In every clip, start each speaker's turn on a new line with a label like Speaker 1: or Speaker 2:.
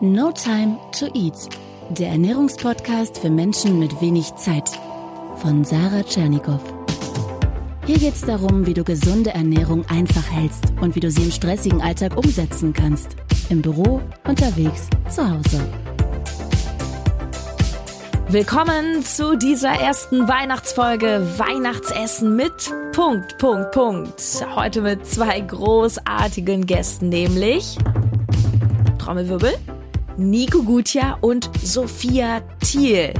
Speaker 1: No Time to Eat, der Ernährungspodcast für Menschen mit wenig Zeit von Sarah Tschernikow. Hier geht es darum, wie du gesunde Ernährung einfach hältst und wie du sie im stressigen Alltag umsetzen kannst. Im Büro, unterwegs, zu Hause. Willkommen zu dieser ersten Weihnachtsfolge Weihnachtsessen mit Punkt, Punkt, Punkt. Heute mit zwei großartigen Gästen, nämlich Trommelwirbel, Nico Gutja und Sophia Thiel.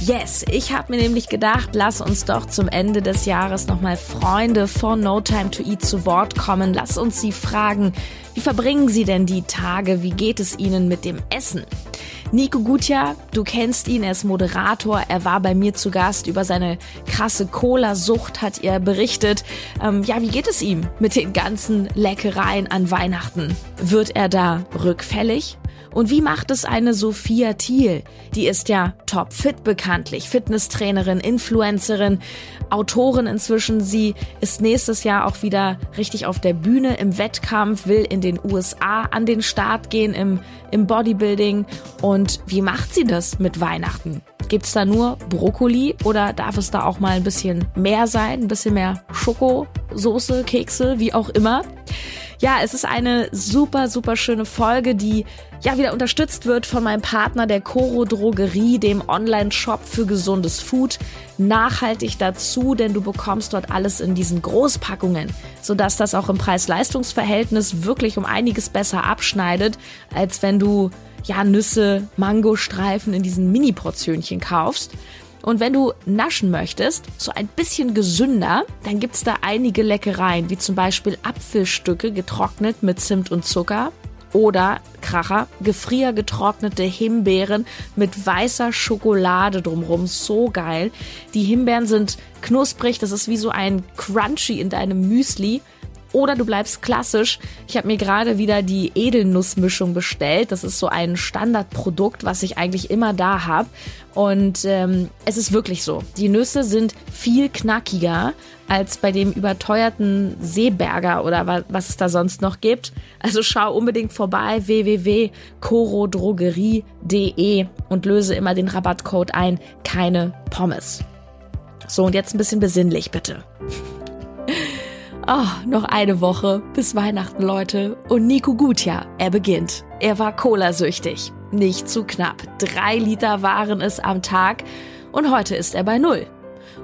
Speaker 1: Yes, ich habe mir nämlich gedacht, lass uns doch zum Ende des Jahres nochmal Freunde von No Time to Eat zu Wort kommen. Lass uns sie fragen, wie verbringen sie denn die Tage? Wie geht es ihnen mit dem Essen? Nico Gutja, du kennst ihn, er ist Moderator, er war bei mir zu Gast über seine krasse Cola-Sucht, hat er berichtet. Ähm, ja, wie geht es ihm mit den ganzen Leckereien an Weihnachten? Wird er da rückfällig? Und wie macht es eine Sophia Thiel? Die ist ja topfit bekanntlich, Fitnesstrainerin, Influencerin, Autorin inzwischen. Sie ist nächstes Jahr auch wieder richtig auf der Bühne im Wettkampf, will in den USA an den Start gehen im, im Bodybuilding. Und wie macht sie das mit Weihnachten? Gibt's da nur Brokkoli oder darf es da auch mal ein bisschen mehr sein? Ein bisschen mehr Schoko, Soße, Kekse, wie auch immer? Ja, es ist eine super, super schöne Folge, die ja wieder unterstützt wird von meinem Partner der Coro Drogerie, dem Online-Shop für gesundes Food. Nachhaltig dazu, denn du bekommst dort alles in diesen Großpackungen, sodass das auch im Preis-Leistungs-Verhältnis wirklich um einiges besser abschneidet, als wenn du ja Nüsse, Mangostreifen in diesen Mini-Portionchen kaufst. Und wenn du naschen möchtest, so ein bisschen gesünder, dann gibt's da einige Leckereien, wie zum Beispiel Apfelstücke getrocknet mit Zimt und Zucker oder Kracher, gefriergetrocknete Himbeeren mit weißer Schokolade drumrum. So geil. Die Himbeeren sind knusprig, das ist wie so ein Crunchy in deinem Müsli. Oder du bleibst klassisch. Ich habe mir gerade wieder die Edelnussmischung bestellt. Das ist so ein Standardprodukt, was ich eigentlich immer da habe. Und ähm, es ist wirklich so. Die Nüsse sind viel knackiger als bei dem überteuerten Seeberger oder was, es da sonst noch gibt. Also schau unbedingt vorbei www.corodrogerie.de und löse immer den Rabattcode ein. Keine Pommes. So, und jetzt ein bisschen besinnlich, bitte. Oh, noch eine Woche bis Weihnachten, Leute. Und Nico Gutja, er beginnt. Er war Cola-süchtig. Nicht zu knapp. Drei Liter waren es am Tag. Und heute ist er bei Null.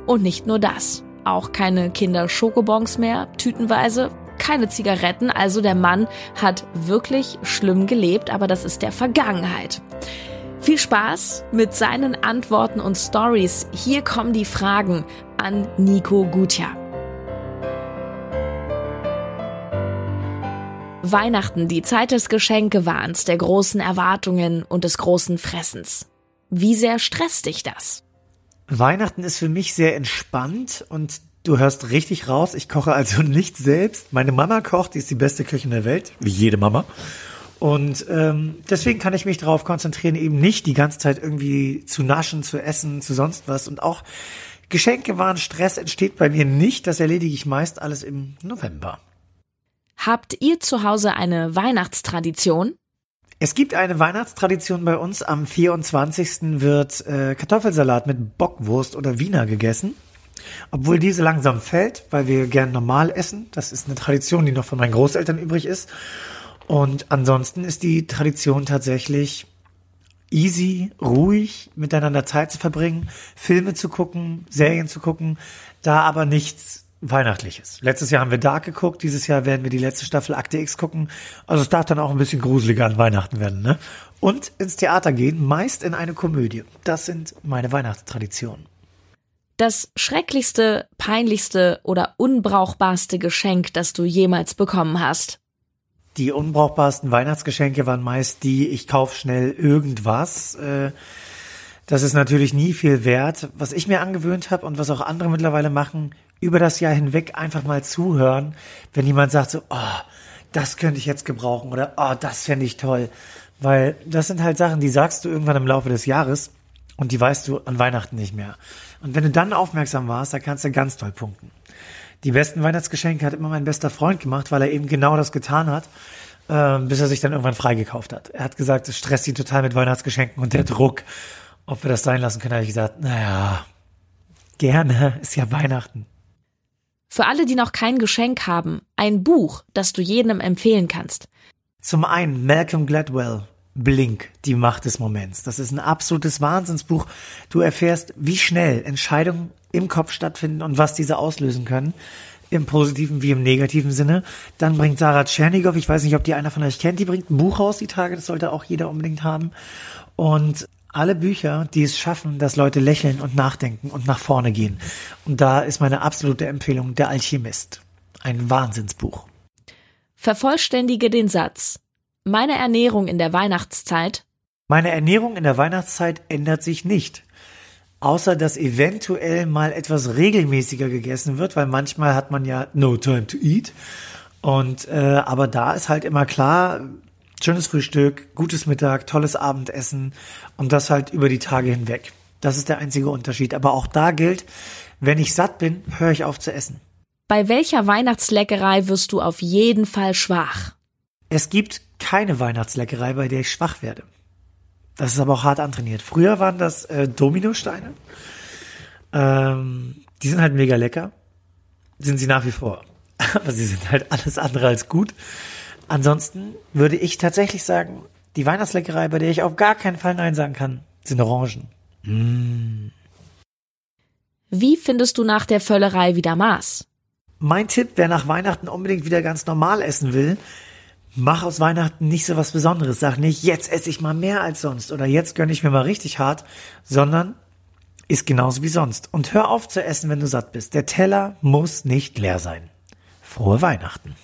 Speaker 1: Und nicht nur das. Auch keine Kinder-Schokobons mehr, tütenweise. Keine Zigaretten. Also der Mann hat wirklich schlimm gelebt, aber das ist der Vergangenheit. Viel Spaß mit seinen Antworten und Stories. Hier kommen die Fragen an Nico Gutja. Weihnachten, die Zeit des Geschenkewahns, der großen Erwartungen und des großen Fressens. Wie sehr stresst dich das?
Speaker 2: Weihnachten ist für mich sehr entspannt und du hörst richtig raus. Ich koche also nicht selbst. Meine Mama kocht, die ist die beste Köchin der Welt, wie jede Mama. Und ähm, deswegen kann ich mich darauf konzentrieren, eben nicht die ganze Zeit irgendwie zu naschen, zu essen, zu sonst was. Und auch Geschenke waren Stress entsteht bei mir nicht. Das erledige ich meist alles im November.
Speaker 1: Habt ihr zu Hause eine Weihnachtstradition?
Speaker 2: Es gibt eine Weihnachtstradition bei uns. Am 24. wird äh, Kartoffelsalat mit Bockwurst oder Wiener gegessen. Obwohl diese langsam fällt, weil wir gern normal essen. Das ist eine Tradition, die noch von meinen Großeltern übrig ist. Und ansonsten ist die Tradition tatsächlich easy, ruhig, miteinander Zeit zu verbringen, Filme zu gucken, Serien zu gucken, da aber nichts Weihnachtliches. Letztes Jahr haben wir Dark geguckt, dieses Jahr werden wir die letzte Staffel Akte X gucken. Also es darf dann auch ein bisschen gruseliger an Weihnachten werden, ne? Und ins Theater gehen, meist in eine Komödie. Das sind meine Weihnachtstraditionen.
Speaker 1: Das schrecklichste, peinlichste oder unbrauchbarste Geschenk, das du jemals bekommen hast?
Speaker 2: Die unbrauchbarsten Weihnachtsgeschenke waren meist die, ich kauf schnell irgendwas. Äh, das ist natürlich nie viel wert. Was ich mir angewöhnt habe und was auch andere mittlerweile machen, über das Jahr hinweg einfach mal zuhören, wenn jemand sagt so, oh, das könnte ich jetzt gebrauchen oder oh, das fände ich toll. Weil das sind halt Sachen, die sagst du irgendwann im Laufe des Jahres und die weißt du an Weihnachten nicht mehr. Und wenn du dann aufmerksam warst, da kannst du ganz toll punkten. Die besten Weihnachtsgeschenke hat immer mein bester Freund gemacht, weil er eben genau das getan hat. äh, bis er sich dann irgendwann freigekauft hat. Er hat gesagt, es stresst ihn total mit Weihnachtsgeschenken und der Druck, ob wir das sein lassen können, habe ich gesagt, naja, gerne, ist ja Weihnachten.
Speaker 1: Für alle, die noch kein Geschenk haben, ein Buch, das du jedem empfehlen kannst.
Speaker 2: Zum einen Malcolm Gladwell, Blink, die Macht des Moments. Das ist ein absolutes Wahnsinnsbuch. Du erfährst, wie schnell Entscheidungen im Kopf stattfinden und was diese auslösen können. Im positiven wie im negativen Sinne. Dann bringt Sarah Tschernigow, ich weiß nicht, ob die einer von euch kennt, die bringt ein Buch raus die Tage, das sollte auch jeder unbedingt haben. Und alle Bücher, die es schaffen, dass Leute lächeln und nachdenken und nach vorne gehen. Und da ist meine absolute Empfehlung Der Alchemist. Ein Wahnsinnsbuch.
Speaker 1: Vervollständige den Satz. Meine Ernährung in der Weihnachtszeit.
Speaker 2: Meine Ernährung in der Weihnachtszeit ändert sich nicht. Außer dass eventuell mal etwas regelmäßiger gegessen wird, weil manchmal hat man ja no time to eat. Und äh, aber da ist halt immer klar, schönes Frühstück, gutes Mittag, tolles Abendessen und das halt über die Tage hinweg. Das ist der einzige Unterschied. Aber auch da gilt, wenn ich satt bin, höre ich auf zu essen.
Speaker 1: Bei welcher Weihnachtsleckerei wirst du auf jeden Fall schwach?
Speaker 2: Es gibt keine Weihnachtsleckerei, bei der ich schwach werde. Das ist aber auch hart antrainiert. Früher waren das äh, Dominosteine. Ähm, die sind halt mega lecker. Sind sie nach wie vor. Aber sie sind halt alles andere als gut. Ansonsten würde ich tatsächlich sagen, die Weihnachtsleckerei, bei der ich auf gar keinen Fall Nein sagen kann, sind Orangen. Mm.
Speaker 1: Wie findest du nach der Völlerei wieder Maß?
Speaker 2: Mein Tipp, wer nach Weihnachten unbedingt wieder ganz normal essen will, mach aus Weihnachten nicht so was Besonderes. Sag nicht, jetzt esse ich mal mehr als sonst oder jetzt gönne ich mir mal richtig hart, sondern ist genauso wie sonst. Und hör auf zu essen, wenn du satt bist. Der Teller muss nicht leer sein. Frohe Weihnachten.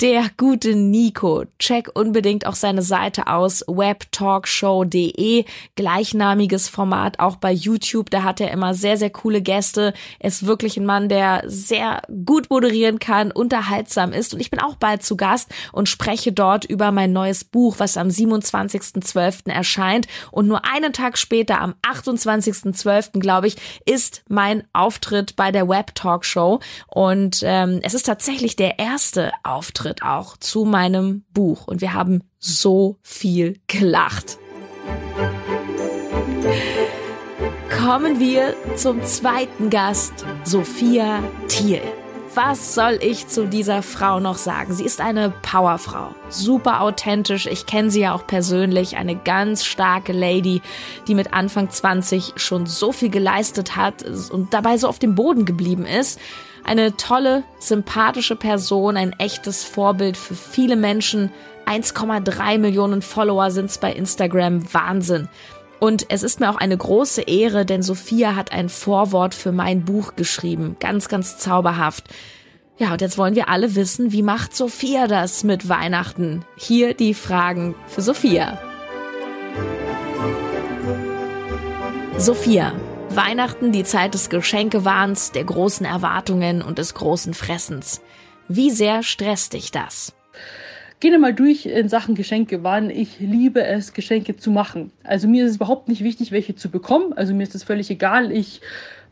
Speaker 1: Der gute Nico. Check unbedingt auch seine Seite aus, webtalkshow.de. Gleichnamiges Format auch bei YouTube. Da hat er immer sehr, sehr coole Gäste. Er ist wirklich ein Mann, der sehr gut moderieren kann, unterhaltsam ist. Und ich bin auch bald zu Gast und spreche dort über mein neues Buch, was am 27.12. erscheint. Und nur einen Tag später, am 28.12., glaube ich, ist mein Auftritt bei der Web Talkshow. Und ähm, es ist tatsächlich der erste Auftritt Auftritt auch zu meinem Buch und wir haben so viel gelacht. Kommen wir zum zweiten Gast, Sophia Thiel. Was soll ich zu dieser Frau noch sagen? Sie ist eine Powerfrau, super authentisch. Ich kenne sie ja auch persönlich, eine ganz starke Lady, die mit Anfang 20 schon so viel geleistet hat und dabei so auf dem Boden geblieben ist. Eine tolle, sympathische Person, ein echtes Vorbild für viele Menschen. 1,3 Millionen Follower sind's bei Instagram. Wahnsinn. Und es ist mir auch eine große Ehre, denn Sophia hat ein Vorwort für mein Buch geschrieben. Ganz, ganz zauberhaft. Ja, und jetzt wollen wir alle wissen, wie macht Sophia das mit Weihnachten? Hier die Fragen für Sophia. Sophia, Weihnachten die Zeit des Geschenkewahns, der großen Erwartungen und des großen Fressens. Wie sehr stresst dich das?
Speaker 3: Gehen mal durch in Sachen Geschenkewahn. Ich liebe es, Geschenke zu machen. Also mir ist es überhaupt nicht wichtig, welche zu bekommen. Also mir ist es völlig egal. Ich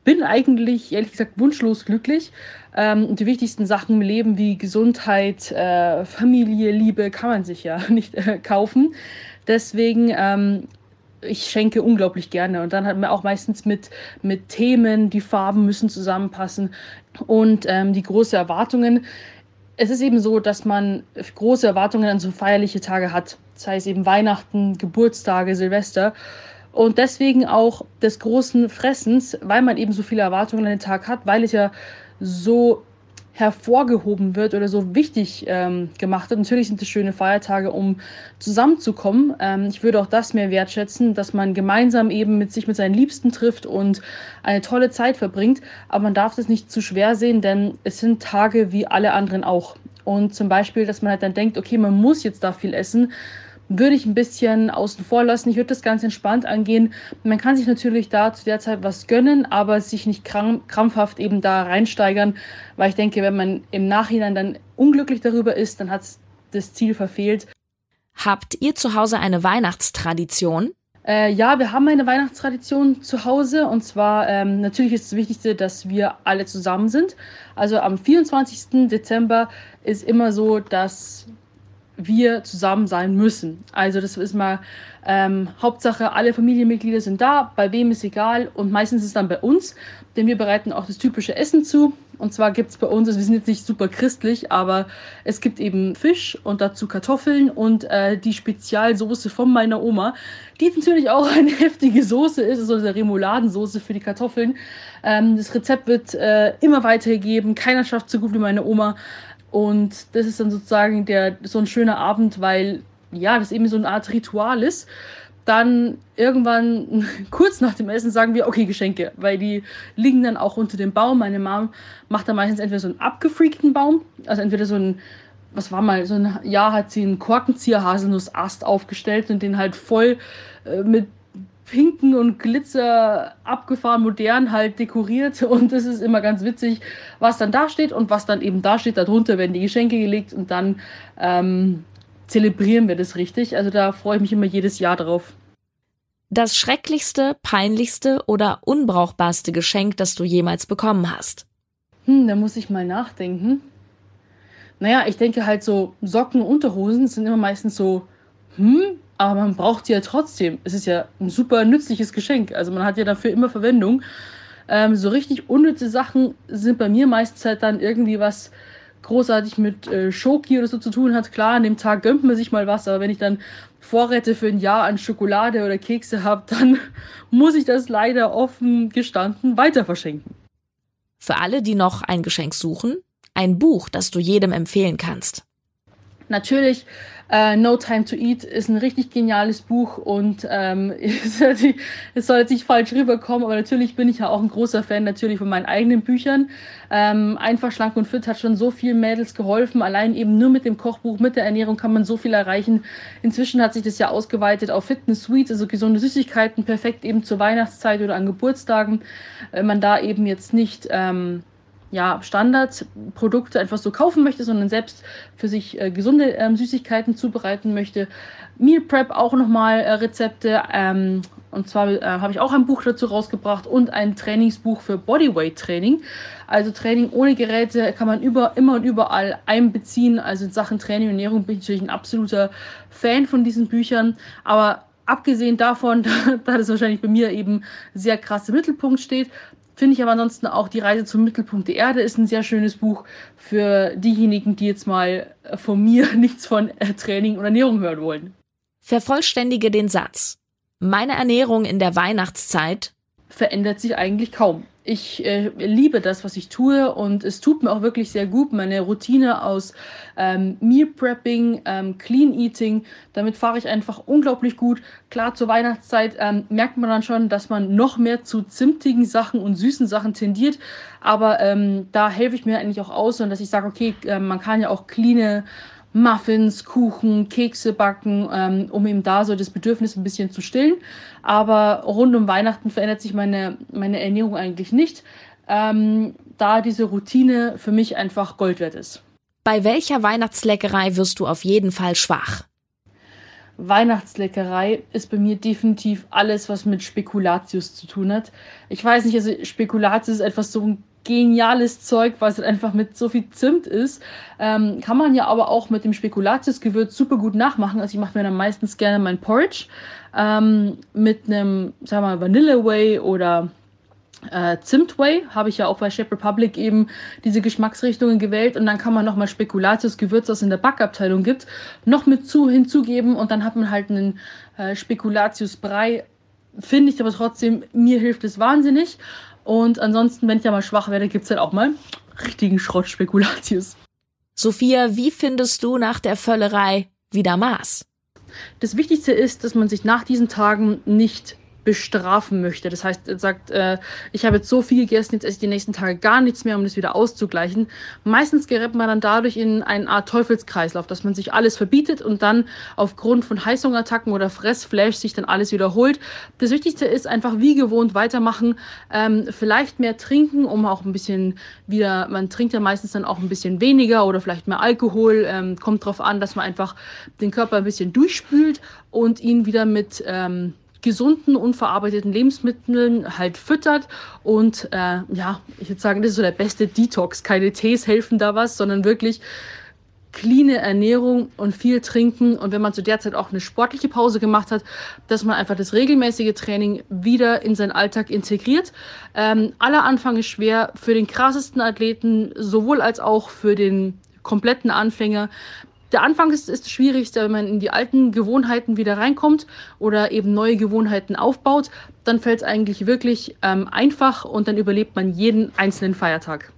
Speaker 3: bin eigentlich, ehrlich gesagt, wunschlos glücklich. Ähm, die wichtigsten Sachen im Leben wie Gesundheit, äh, Familie, Liebe kann man sich ja nicht äh, kaufen. Deswegen ähm, ich schenke unglaublich gerne. Und dann hat man auch meistens mit, mit Themen, die Farben müssen zusammenpassen und ähm, die große Erwartungen. Es ist eben so, dass man große Erwartungen an so feierliche Tage hat. Das heißt eben Weihnachten, Geburtstage, Silvester. Und deswegen auch des großen Fressens, weil man eben so viele Erwartungen an den Tag hat, weil es ja so hervorgehoben wird oder so wichtig ähm, gemacht wird. Natürlich sind es schöne Feiertage, um zusammenzukommen. Ähm, ich würde auch das mehr wertschätzen, dass man gemeinsam eben mit sich mit seinen Liebsten trifft und eine tolle Zeit verbringt. Aber man darf das nicht zu schwer sehen, denn es sind Tage wie alle anderen auch. Und zum Beispiel, dass man halt dann denkt, okay, man muss jetzt da viel essen würde ich ein bisschen außen vor lassen. Ich würde das ganz entspannt angehen. Man kann sich natürlich da zu der Zeit was gönnen, aber sich nicht krampfhaft eben da reinsteigern, weil ich denke, wenn man im Nachhinein dann unglücklich darüber ist, dann hat es das Ziel verfehlt.
Speaker 1: Habt ihr zu Hause eine Weihnachtstradition?
Speaker 3: Äh, ja, wir haben eine Weihnachtstradition zu Hause und zwar ähm, natürlich ist das Wichtigste, dass wir alle zusammen sind. Also am 24. Dezember ist immer so, dass wir zusammen sein müssen. Also das ist mal ähm, Hauptsache, alle Familienmitglieder sind da, bei wem ist egal und meistens ist es dann bei uns, denn wir bereiten auch das typische Essen zu. Und zwar gibt es bei uns, also wir sind jetzt nicht super christlich, aber es gibt eben Fisch und dazu Kartoffeln und äh, die Spezialsoße von meiner Oma, die natürlich auch eine heftige Soße ist, also eine Remouladensoße für die Kartoffeln. Ähm, das Rezept wird äh, immer weitergegeben, keiner schafft so gut wie meine Oma. Und das ist dann sozusagen der, so ein schöner Abend, weil ja, das eben so eine Art Ritual ist. Dann irgendwann kurz nach dem Essen sagen wir, okay, Geschenke, weil die liegen dann auch unter dem Baum. Meine Mom macht dann meistens entweder so einen abgefreakten Baum, also entweder so ein, was war mal, so ein Jahr hat sie einen Korkenzieher-Haselnuss-Ast aufgestellt und den halt voll äh, mit pinken und Glitzer abgefahren modern halt dekoriert und das ist immer ganz witzig, was dann da steht und was dann eben da steht. Darunter werden die Geschenke gelegt und dann ähm, zelebrieren wir das richtig. Also da freue ich mich immer jedes Jahr drauf.
Speaker 1: Das schrecklichste, peinlichste oder unbrauchbarste Geschenk, das du jemals bekommen hast?
Speaker 3: Hm, da muss ich mal nachdenken. Naja, ich denke halt so Socken, Unterhosen sind immer meistens so, hm, aber man braucht sie ja trotzdem. Es ist ja ein super nützliches Geschenk. Also man hat ja dafür immer Verwendung. Ähm, so richtig unnütze Sachen sind bei mir meistens halt dann irgendwie was, großartig mit äh, Schoki oder so zu tun hat. Klar, an dem Tag gönnt man sich mal was, aber wenn ich dann Vorräte für ein Jahr an Schokolade oder Kekse habe, dann muss ich das leider offen gestanden weiter verschenken.
Speaker 1: Für alle, die noch ein Geschenk suchen, ein Buch, das du jedem empfehlen kannst.
Speaker 3: Natürlich Uh, no Time to Eat ist ein richtig geniales Buch und ähm, es soll jetzt nicht falsch rüberkommen, aber natürlich bin ich ja auch ein großer Fan natürlich von meinen eigenen Büchern. Ähm, Einfach schlank und fit hat schon so vielen Mädels geholfen. Allein eben nur mit dem Kochbuch, mit der Ernährung kann man so viel erreichen. Inzwischen hat sich das ja ausgeweitet auf Fitness Sweets, also gesunde Süßigkeiten, perfekt eben zur Weihnachtszeit oder an Geburtstagen. Wenn man da eben jetzt nicht ähm, ja, Standardprodukte einfach so kaufen möchte, sondern selbst für sich äh, gesunde ähm, Süßigkeiten zubereiten möchte. Meal Prep auch nochmal äh, Rezepte. Ähm, und zwar äh, habe ich auch ein Buch dazu rausgebracht und ein Trainingsbuch für Bodyweight Training. Also Training ohne Geräte kann man über, immer und überall einbeziehen. Also in Sachen Training und Ernährung bin ich natürlich ein absoluter Fan von diesen Büchern. Aber abgesehen davon, da das wahrscheinlich bei mir eben sehr krass im Mittelpunkt steht, Finde ich aber ansonsten auch Die Reise zum Mittelpunkt der Erde ist ein sehr schönes Buch für diejenigen, die jetzt mal von mir nichts von äh, Training und Ernährung hören wollen.
Speaker 1: Vervollständige den Satz. Meine Ernährung in der Weihnachtszeit
Speaker 3: verändert sich eigentlich kaum ich äh, liebe das, was ich tue und es tut mir auch wirklich sehr gut. Meine Routine aus ähm, Meal Prepping, ähm, Clean Eating, damit fahre ich einfach unglaublich gut. Klar, zur Weihnachtszeit ähm, merkt man dann schon, dass man noch mehr zu zimtigen Sachen und süßen Sachen tendiert. Aber ähm, da helfe ich mir eigentlich auch aus und dass ich sage, okay, äh, man kann ja auch clean Muffins, Kuchen, Kekse backen, ähm, um eben da so das Bedürfnis ein bisschen zu stillen. Aber rund um Weihnachten verändert sich meine, meine Ernährung eigentlich nicht, ähm, da diese Routine für mich einfach Gold wert ist.
Speaker 1: Bei welcher Weihnachtsleckerei wirst du auf jeden Fall schwach?
Speaker 3: Weihnachtsleckerei ist bei mir definitiv alles, was mit Spekulatius zu tun hat. Ich weiß nicht, also Spekulatius ist etwas so ein geniales Zeug, was einfach mit so viel Zimt ist. Ähm, kann man ja aber auch mit dem Spekulatiusgewürz super gut nachmachen. Also ich mache mir dann meistens gerne mein Porridge ähm, mit einem, sagen wir mal, Vanilla Whey oder äh, Zimtway habe ich ja auch bei Chef Republic eben diese Geschmacksrichtungen gewählt und dann kann man nochmal Spekulatius-Gewürz, das in der Backabteilung gibt, noch mit zu hinzugeben und dann hat man halt einen äh, Spekulatius-Brei. Finde ich aber trotzdem, mir hilft es wahnsinnig. Und ansonsten, wenn ich ja mal schwach werde, gibt es halt auch mal richtigen Schrott-Spekulatius.
Speaker 1: Sophia, wie findest du nach der Völlerei wieder Maß?
Speaker 3: Das Wichtigste ist, dass man sich nach diesen Tagen nicht bestrafen möchte. Das heißt, er sagt, äh, ich habe jetzt so viel gegessen, jetzt esse ich die nächsten Tage gar nichts mehr, um das wieder auszugleichen. Meistens gerät man dann dadurch in eine Art Teufelskreislauf, dass man sich alles verbietet und dann aufgrund von Heißhungerattacken oder Fressflash sich dann alles wiederholt. Das Wichtigste ist einfach wie gewohnt weitermachen, ähm, vielleicht mehr trinken, um auch ein bisschen wieder, man trinkt ja meistens dann auch ein bisschen weniger oder vielleicht mehr Alkohol, ähm, kommt darauf an, dass man einfach den Körper ein bisschen durchspült und ihn wieder mit ähm, gesunden, unverarbeiteten Lebensmitteln halt füttert. Und äh, ja, ich würde sagen, das ist so der beste Detox. Keine Tees helfen da was, sondern wirklich cleane Ernährung und viel trinken. Und wenn man zu der Zeit auch eine sportliche Pause gemacht hat, dass man einfach das regelmäßige Training wieder in seinen Alltag integriert. Ähm, aller Anfang ist schwer für den krassesten Athleten, sowohl als auch für den kompletten Anfänger. Der Anfang ist, ist das Schwierigste, wenn man in die alten Gewohnheiten wieder reinkommt oder eben neue Gewohnheiten aufbaut. Dann fällt es eigentlich wirklich ähm, einfach und dann überlebt man jeden einzelnen Feiertag.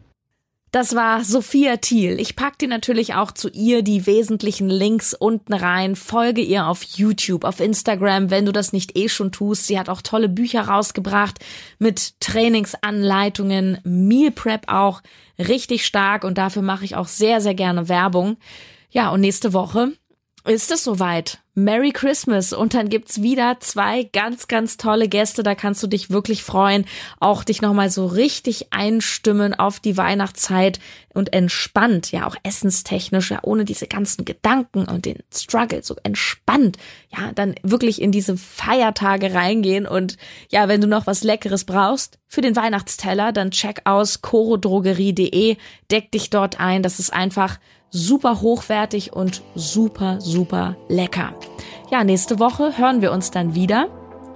Speaker 1: Das war Sophia Thiel. Ich pack dir natürlich auch zu ihr die wesentlichen Links unten rein. Folge ihr auf YouTube, auf Instagram, wenn du das nicht eh schon tust. Sie hat auch tolle Bücher rausgebracht mit Trainingsanleitungen, Meal Prep auch richtig stark und dafür mache ich auch sehr, sehr gerne Werbung. Ja, und nächste Woche ist es soweit. Merry Christmas. Und dann gibt's wieder zwei ganz, ganz tolle Gäste. Da kannst du dich wirklich freuen. Auch dich nochmal so richtig einstimmen auf die Weihnachtszeit und entspannt. Ja, auch essenstechnisch. Ja, ohne diese ganzen Gedanken und den Struggle. So entspannt. Ja, dann wirklich in diese Feiertage reingehen. Und ja, wenn du noch was Leckeres brauchst für den Weihnachtsteller, dann check aus chorodrogerie.de. Deck dich dort ein. Das ist einfach super hochwertig und super, super lecker. Ja, nächste Woche hören wir uns dann wieder.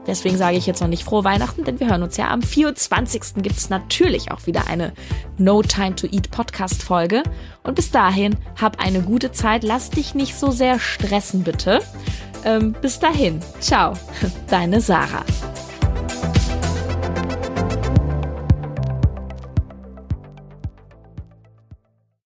Speaker 1: Deswegen sage ich jetzt noch nicht frohe Weihnachten, denn wir hören uns ja am 24. gibt es natürlich auch wieder eine No Time to Eat Podcast Folge. Und bis dahin, hab eine gute Zeit, lass dich nicht so sehr stressen, bitte. Ähm, bis dahin, ciao, deine Sarah.